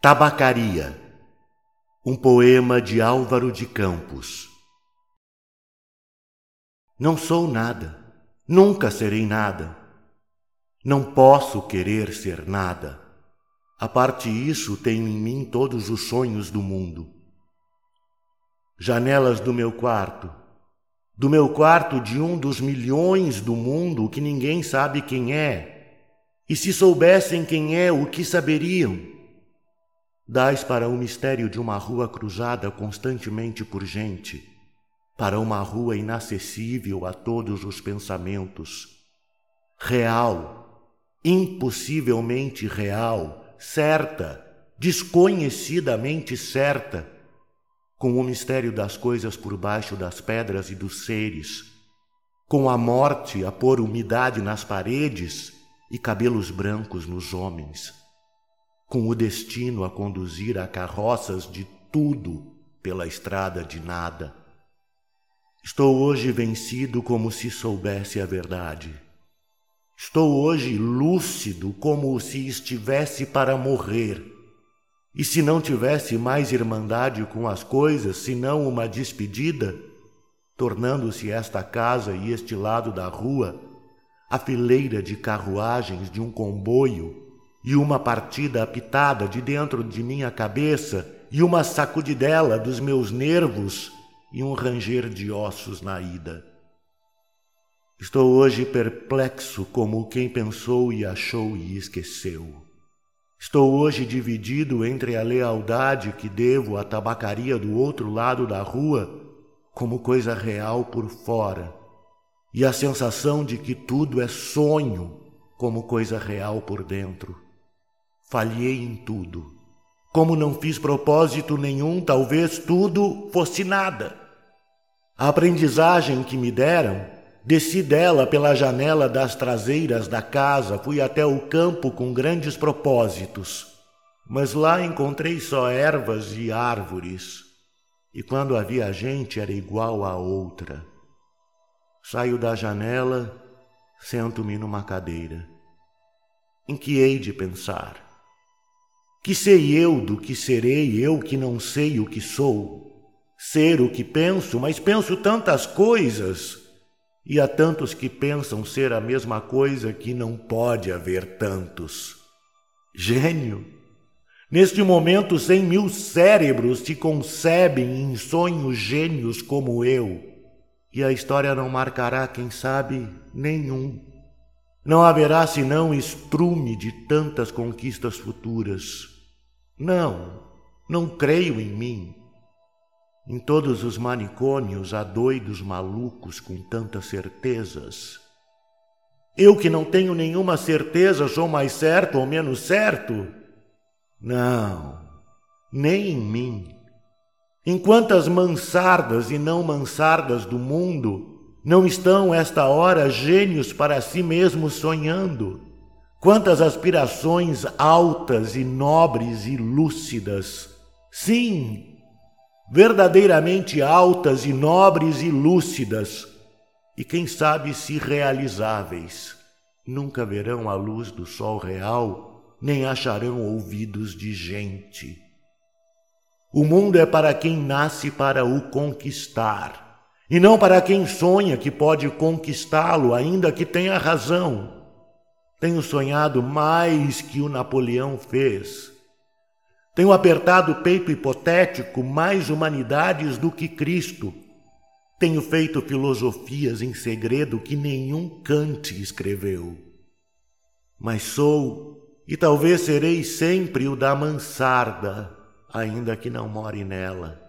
Tabacaria, um poema de Álvaro de Campos. Não sou nada, nunca serei nada. Não posso querer ser nada. A parte isso, tenho em mim todos os sonhos do mundo. Janelas do meu quarto, do meu quarto de um dos milhões do mundo que ninguém sabe quem é. E se soubessem quem é, o que saberiam? Dais para o mistério de uma rua cruzada constantemente por gente, para uma rua inacessível a todos os pensamentos, real, impossivelmente real, certa, desconhecidamente certa, com o mistério das coisas por baixo das pedras e dos seres, com a morte a pôr umidade nas paredes e cabelos brancos nos homens com o destino a conduzir a carroças de tudo pela estrada de nada. Estou hoje vencido como se soubesse a verdade. Estou hoje lúcido como se estivesse para morrer. E se não tivesse mais irmandade com as coisas, senão uma despedida, tornando-se esta casa e este lado da rua a fileira de carruagens de um comboio e uma partida apitada de dentro de minha cabeça, e uma sacudidela dos meus nervos, e um ranger de ossos na ida. Estou hoje perplexo como quem pensou e achou e esqueceu. Estou hoje dividido entre a lealdade que devo à tabacaria do outro lado da rua, como coisa real por fora, e a sensação de que tudo é sonho, como coisa real por dentro. Falhei em tudo. Como não fiz propósito nenhum, talvez tudo fosse nada. A aprendizagem que me deram, desci dela pela janela das traseiras da casa, fui até o campo com grandes propósitos. Mas lá encontrei só ervas e árvores, e quando havia gente era igual a outra. Saio da janela, sento-me numa cadeira. Em que hei de pensar? Que sei eu do que serei eu que não sei o que sou? Ser o que penso, mas penso tantas coisas. E há tantos que pensam ser a mesma coisa que não pode haver tantos. Gênio! Neste momento, cem mil cérebros te concebem em sonhos gênios como eu. E a história não marcará, quem sabe, nenhum. Não haverá senão estrume de tantas conquistas futuras. Não, não creio em mim. Em todos os manicômios há doidos malucos com tantas certezas. Eu que não tenho nenhuma certeza sou mais certo ou menos certo? Não, nem em mim. Em quantas mansardas e não mansardas do mundo não estão, esta hora, gênios para si mesmos sonhando? Quantas aspirações altas e nobres e lúcidas. Sim, verdadeiramente altas e nobres e lúcidas. E quem sabe se realizáveis. Nunca verão a luz do sol real, nem acharão ouvidos de gente. O mundo é para quem nasce para o conquistar e não para quem sonha que pode conquistá-lo, ainda que tenha razão. Tenho sonhado mais que o Napoleão fez. Tenho apertado o peito hipotético mais humanidades do que Cristo. Tenho feito filosofias em segredo que nenhum Kant escreveu. Mas sou, e talvez serei sempre o da mansarda, ainda que não more nela.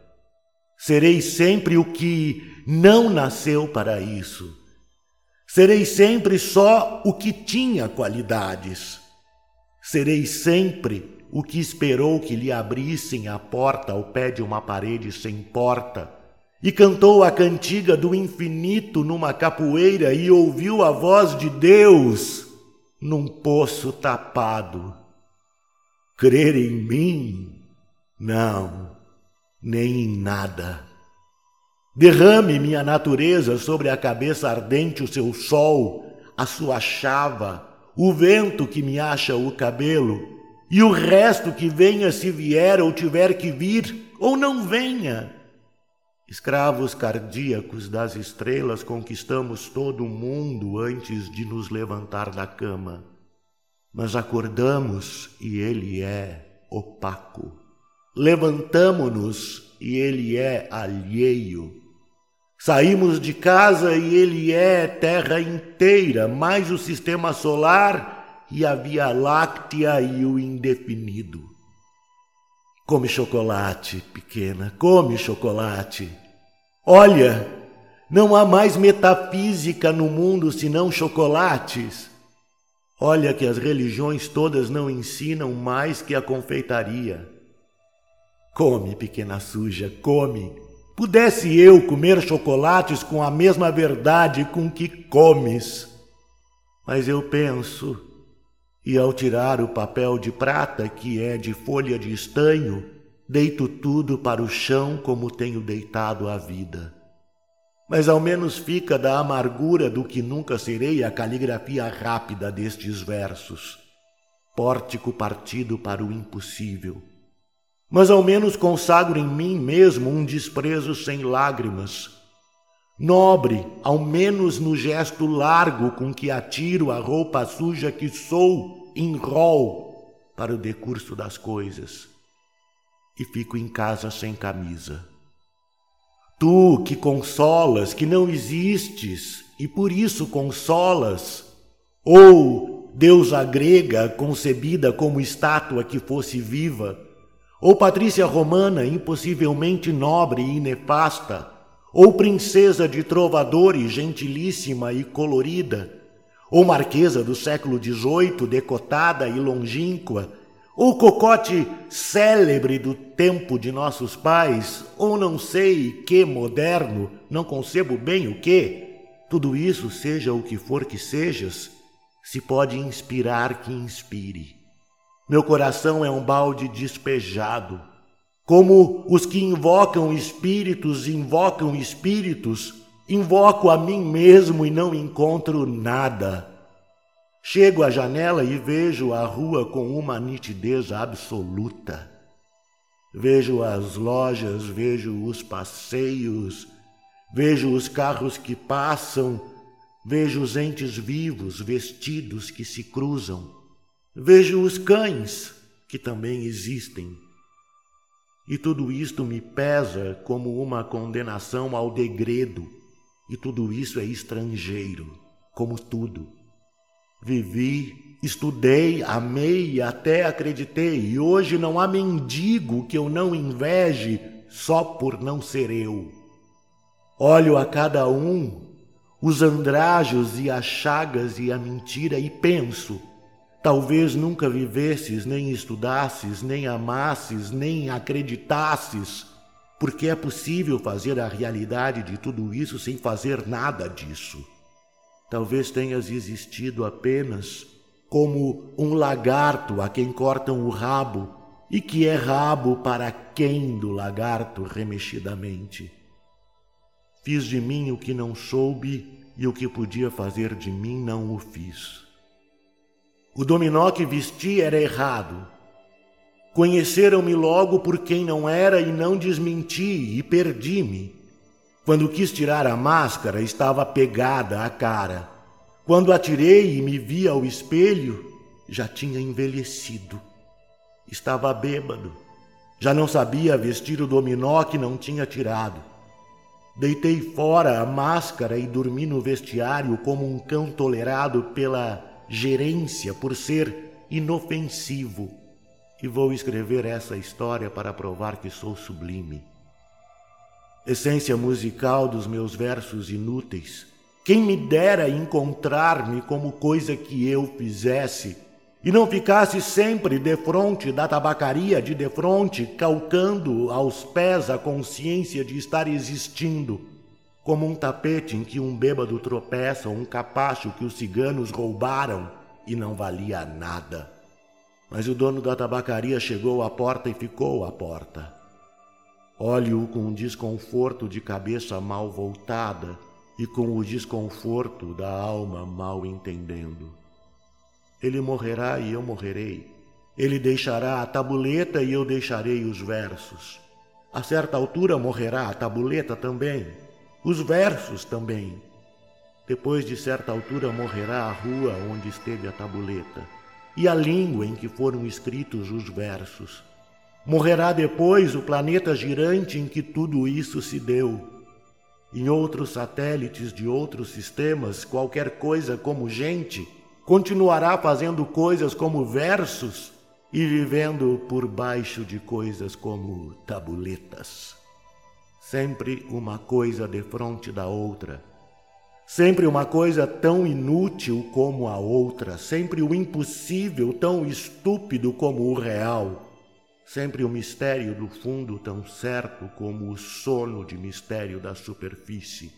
Serei sempre o que não nasceu para isso. Serei sempre só o que tinha qualidades. Serei sempre o que esperou que lhe abrissem a porta ao pé de uma parede sem porta, e cantou a cantiga do infinito numa capoeira e ouviu a voz de Deus num poço tapado. Crer em mim? Não nem em nada. Derrame minha natureza sobre a cabeça ardente o seu sol, a sua chava, o vento que me acha o cabelo, E o resto que venha se vier ou tiver que vir, ou não venha. Escravos cardíacos das estrelas, conquistamos todo o mundo antes de nos levantar da cama. Mas acordamos e ele é opaco. Levantamo-nos e ele é alheio. Saímos de casa e ele é terra inteira, mais o sistema solar e a Via Láctea e o indefinido. Come chocolate, pequena, come chocolate. Olha, não há mais metafísica no mundo senão chocolates. Olha que as religiões todas não ensinam mais que a confeitaria. Come, pequena suja, come. Pudesse eu comer chocolates com a mesma verdade com que comes. Mas eu penso, e ao tirar o papel de prata, que é de folha de estanho, deito tudo para o chão como tenho deitado a vida. Mas ao menos fica da amargura do que nunca serei a caligrafia rápida destes versos. Pórtico partido para o impossível mas ao menos consagro em mim mesmo um desprezo sem lágrimas. Nobre, ao menos no gesto largo com que atiro a roupa suja que sou em rol para o decurso das coisas. E fico em casa sem camisa. Tu que consolas, que não existes e por isso consolas, ou deusa grega concebida como estátua que fosse viva, ou patrícia romana impossivelmente nobre e nefasta, ou princesa de trovadores gentilíssima e colorida, ou marquesa do século XVIII decotada e longínqua, ou cocote célebre do tempo de nossos pais, ou não sei que moderno, não concebo bem o que, tudo isso, seja o que for que sejas, se pode inspirar que inspire. Meu coração é um balde despejado. Como os que invocam espíritos invocam espíritos, invoco a mim mesmo e não encontro nada. Chego à janela e vejo a rua com uma nitidez absoluta. Vejo as lojas, vejo os passeios, vejo os carros que passam, vejo os entes vivos vestidos que se cruzam. Vejo os cães, que também existem. E tudo isto me pesa como uma condenação ao degredo, e tudo isso é estrangeiro, como tudo. Vivi, estudei, amei até acreditei, e hoje não há mendigo que eu não inveje só por não ser eu. Olho a cada um, os andrajos e as chagas e a mentira, e penso: Talvez nunca vivesses, nem estudasses, nem amasses, nem acreditasses, porque é possível fazer a realidade de tudo isso sem fazer nada disso. Talvez tenhas existido apenas como um lagarto a quem cortam o rabo e que é rabo para quem do lagarto remexidamente. Fiz de mim o que não soube e o que podia fazer de mim não o fiz. O dominó que vesti era errado. Conheceram-me logo por quem não era e não desmenti e perdi-me. Quando quis tirar a máscara, estava pegada à cara. Quando atirei e me vi ao espelho, já tinha envelhecido. Estava bêbado. Já não sabia vestir o dominó que não tinha tirado. Deitei fora a máscara e dormi no vestiário como um cão tolerado pela gerência por ser inofensivo. E vou escrever essa história para provar que sou sublime. Essência musical dos meus versos inúteis. Quem me dera encontrar-me como coisa que eu fizesse e não ficasse sempre defronte da tabacaria de defronte, calcando aos pés a consciência de estar existindo como um tapete em que um bêbado tropeça ou um capacho que os ciganos roubaram e não valia nada. Mas o dono da tabacaria chegou à porta e ficou à porta. Olhe-o com um desconforto de cabeça mal voltada e com o desconforto da alma mal entendendo. Ele morrerá e eu morrerei. Ele deixará a tabuleta e eu deixarei os versos. A certa altura morrerá a tabuleta também, os versos também. Depois de certa altura morrerá a rua onde esteve a tabuleta e a língua em que foram escritos os versos. Morrerá depois o planeta girante em que tudo isso se deu. Em outros satélites de outros sistemas, qualquer coisa como gente continuará fazendo coisas como versos e vivendo por baixo de coisas como tabuletas. Sempre uma coisa defronte da outra. Sempre uma coisa tão inútil como a outra, sempre o impossível tão estúpido como o real. Sempre o mistério do fundo tão certo como o sono de mistério da superfície.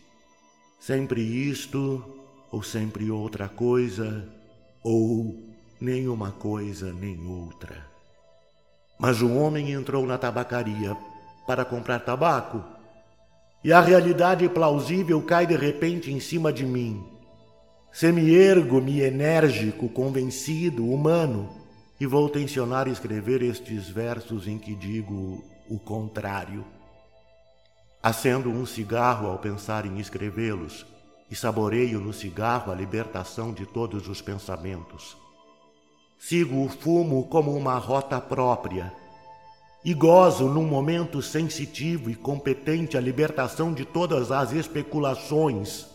Sempre isto, ou sempre outra coisa, ou nem uma coisa nem outra. Mas o homem entrou na tabacaria para comprar tabaco e a realidade plausível cai de repente em cima de mim. Semi-ergo-me enérgico, convencido, humano, e vou tensionar escrever estes versos em que digo o contrário. Acendo um cigarro ao pensar em escrevê-los e saboreio no cigarro a libertação de todos os pensamentos. Sigo o fumo como uma rota própria e gozo num momento sensitivo e competente a libertação de todas as especulações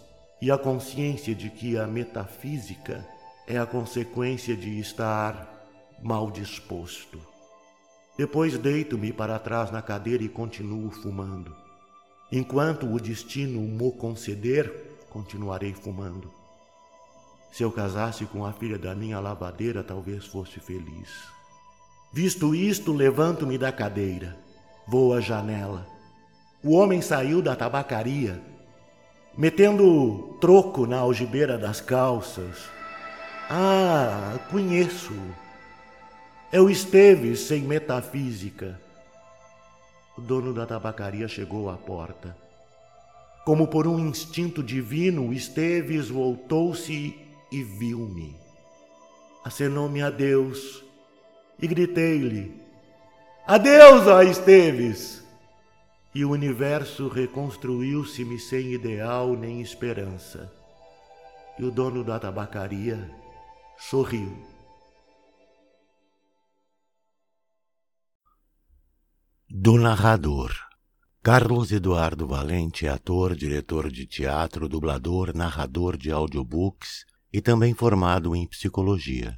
e a consciência de que a metafísica é a consequência de estar mal disposto. Depois deito-me para trás na cadeira e continuo fumando. Enquanto o destino mo conceder, continuarei fumando. Se eu casasse com a filha da minha lavadeira, talvez fosse feliz. Visto isto, levanto-me da cadeira, vou à janela. O homem saiu da tabacaria, metendo troco na algibeira das calças. Ah, conheço. É o Esteves sem metafísica. O dono da tabacaria chegou à porta. Como por um instinto divino, Esteves voltou-se e viu-me. Acenou-me a Deus e gritei-lhe: Adeus, ó Esteves! E o universo reconstruiu-se-me sem ideal nem esperança. E o dono da tabacaria sorriu. Do narrador. Carlos Eduardo Valente é ator, diretor de teatro, dublador, narrador de audiobooks e também formado em psicologia.